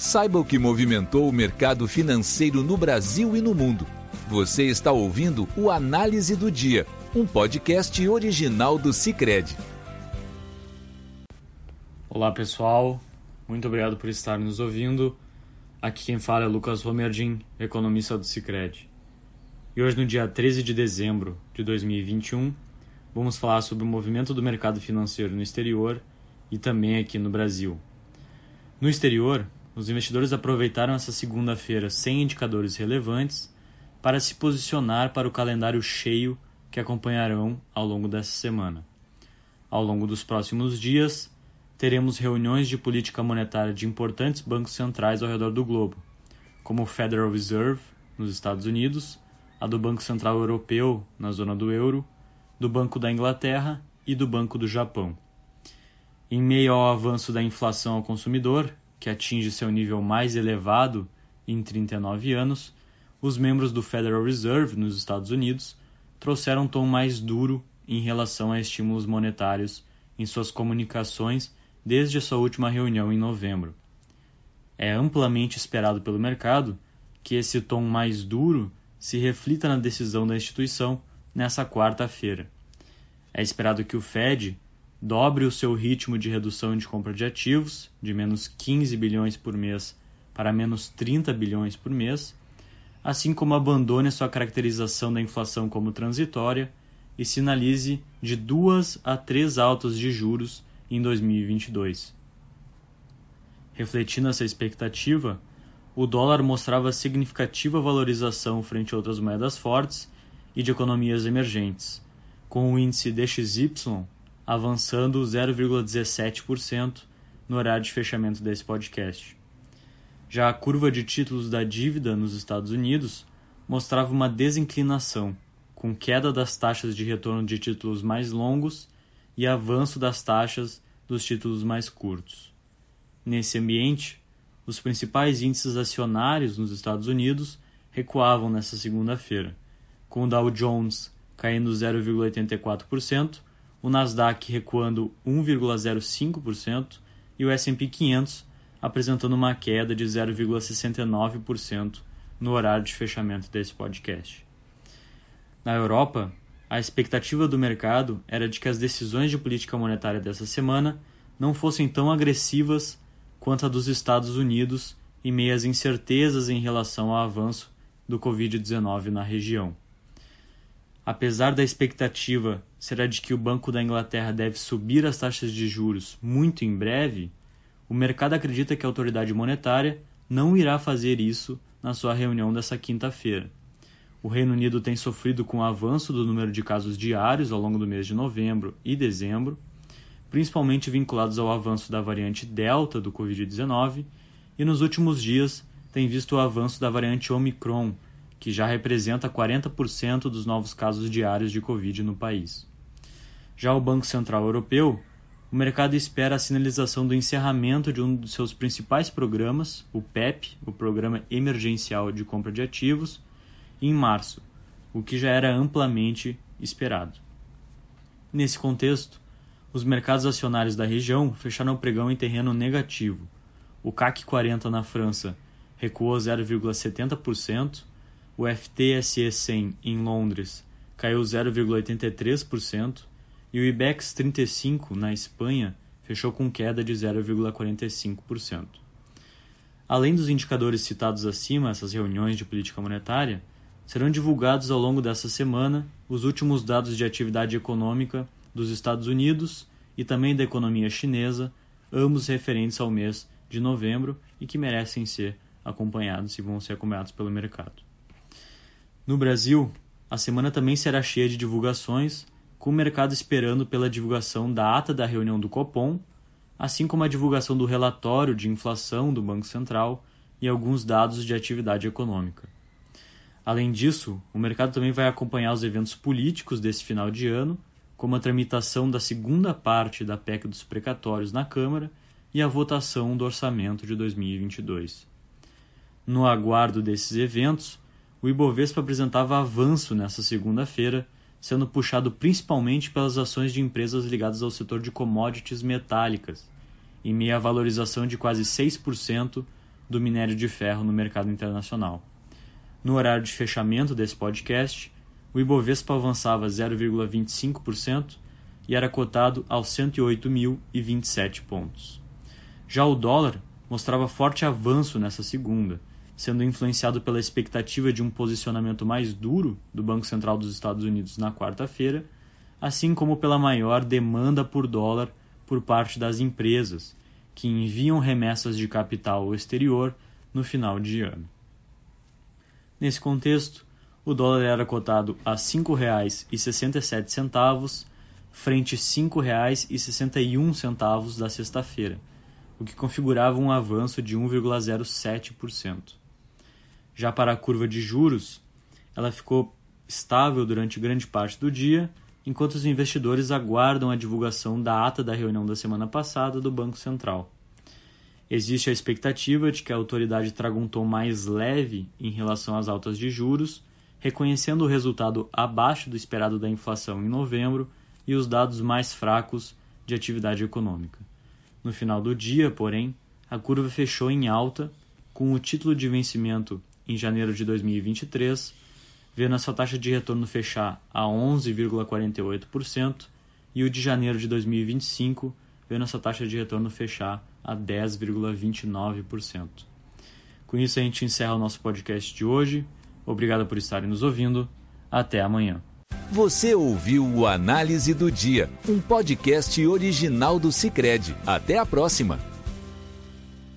Saiba o que movimentou o mercado financeiro no Brasil e no mundo. Você está ouvindo o Análise do Dia, um podcast original do Cicred. Olá pessoal, muito obrigado por estar nos ouvindo. Aqui quem fala é Lucas Romerdin, economista do Cicred. E hoje, no dia 13 de dezembro de 2021, vamos falar sobre o movimento do mercado financeiro no exterior e também aqui no Brasil. No exterior, os investidores aproveitaram essa segunda-feira sem indicadores relevantes para se posicionar para o calendário cheio que acompanharão ao longo dessa semana. Ao longo dos próximos dias, teremos reuniões de política monetária de importantes bancos centrais ao redor do globo, como o Federal Reserve, nos Estados Unidos, a do Banco Central Europeu, na zona do euro, do Banco da Inglaterra e do Banco do Japão. Em meio ao avanço da inflação ao consumidor, que atinge seu nível mais elevado em 39 anos, os membros do Federal Reserve nos Estados Unidos trouxeram um tom mais duro em relação a estímulos monetários em suas comunicações desde a sua última reunião em novembro. É amplamente esperado pelo mercado que esse tom mais duro se reflita na decisão da instituição nessa quarta-feira. É esperado que o Fed dobre o seu ritmo de redução de compra de ativos, de menos 15 bilhões por mês para menos 30 bilhões por mês, assim como abandone sua caracterização da inflação como transitória e sinalize de duas a três altas de juros em 2022. Refletindo essa expectativa, o dólar mostrava significativa valorização frente a outras moedas fortes e de economias emergentes, com o índice DXY avançando 0,17% no horário de fechamento desse podcast. Já a curva de títulos da dívida nos Estados Unidos mostrava uma desinclinação, com queda das taxas de retorno de títulos mais longos e avanço das taxas dos títulos mais curtos. Nesse ambiente, os principais índices acionários nos Estados Unidos recuavam nesta segunda-feira, com o Dow Jones caindo 0,84% o Nasdaq recuando 1,05% e o S&P 500 apresentando uma queda de 0,69% no horário de fechamento desse podcast. Na Europa, a expectativa do mercado era de que as decisões de política monetária dessa semana não fossem tão agressivas quanto a dos Estados Unidos e meias incertezas em relação ao avanço do Covid-19 na região. Apesar da expectativa será de que o Banco da Inglaterra deve subir as taxas de juros muito em breve, o mercado acredita que a autoridade monetária não irá fazer isso na sua reunião dessa quinta-feira. O Reino Unido tem sofrido com o avanço do número de casos diários ao longo do mês de novembro e dezembro, principalmente vinculados ao avanço da variante Delta do Covid-19, e nos últimos dias tem visto o avanço da variante Omicron, que já representa 40% dos novos casos diários de Covid no país. Já o Banco Central Europeu, o mercado espera a sinalização do encerramento de um dos seus principais programas, o PEP, o Programa Emergencial de Compra de Ativos, em março, o que já era amplamente esperado. Nesse contexto, os mercados acionários da região fecharam o pregão em terreno negativo. O CAC 40 na França recuou 0,70%, o FTSE 100 em Londres caiu 0,83%, e o IBEX 35 na Espanha fechou com queda de 0,45%. Além dos indicadores citados acima, essas reuniões de política monetária, serão divulgados ao longo dessa semana os últimos dados de atividade econômica dos Estados Unidos e também da economia chinesa, ambos referentes ao mês de novembro e que merecem ser acompanhados e vão ser acompanhados pelo mercado. No Brasil, a semana também será cheia de divulgações com o mercado esperando pela divulgação da ata da reunião do Copom, assim como a divulgação do relatório de inflação do Banco Central e alguns dados de atividade econômica. Além disso, o mercado também vai acompanhar os eventos políticos desse final de ano, como a tramitação da segunda parte da PEC dos precatórios na Câmara e a votação do orçamento de 2022. No aguardo desses eventos, o Ibovespa apresentava avanço nessa segunda-feira sendo puxado principalmente pelas ações de empresas ligadas ao setor de commodities metálicas, em meio à valorização de quase 6% do minério de ferro no mercado internacional. No horário de fechamento desse podcast, o Ibovespa avançava 0,25% e era cotado aos 108.027 pontos. Já o dólar mostrava forte avanço nessa segunda, sendo influenciado pela expectativa de um posicionamento mais duro do Banco Central dos Estados Unidos na quarta-feira, assim como pela maior demanda por dólar por parte das empresas, que enviam remessas de capital ao exterior no final de ano. Nesse contexto, o dólar era cotado a R$ 5,67 frente R$ 5,61 da sexta-feira, o que configurava um avanço de 1,07%. Já para a curva de juros, ela ficou estável durante grande parte do dia, enquanto os investidores aguardam a divulgação da ata da reunião da semana passada do Banco Central. Existe a expectativa de que a autoridade traga um tom mais leve em relação às altas de juros, reconhecendo o resultado abaixo do esperado da inflação em novembro e os dados mais fracos de atividade econômica. No final do dia, porém, a curva fechou em alta, com o título de vencimento em janeiro de 2023, vendo a sua taxa de retorno fechar a 11,48% e o de janeiro de 2025, vendo a sua taxa de retorno fechar a 10,29%. Com isso, a gente encerra o nosso podcast de hoje. Obrigado por estarem nos ouvindo. Até amanhã. Você ouviu o Análise do Dia, um podcast original do Cicred. Até a próxima!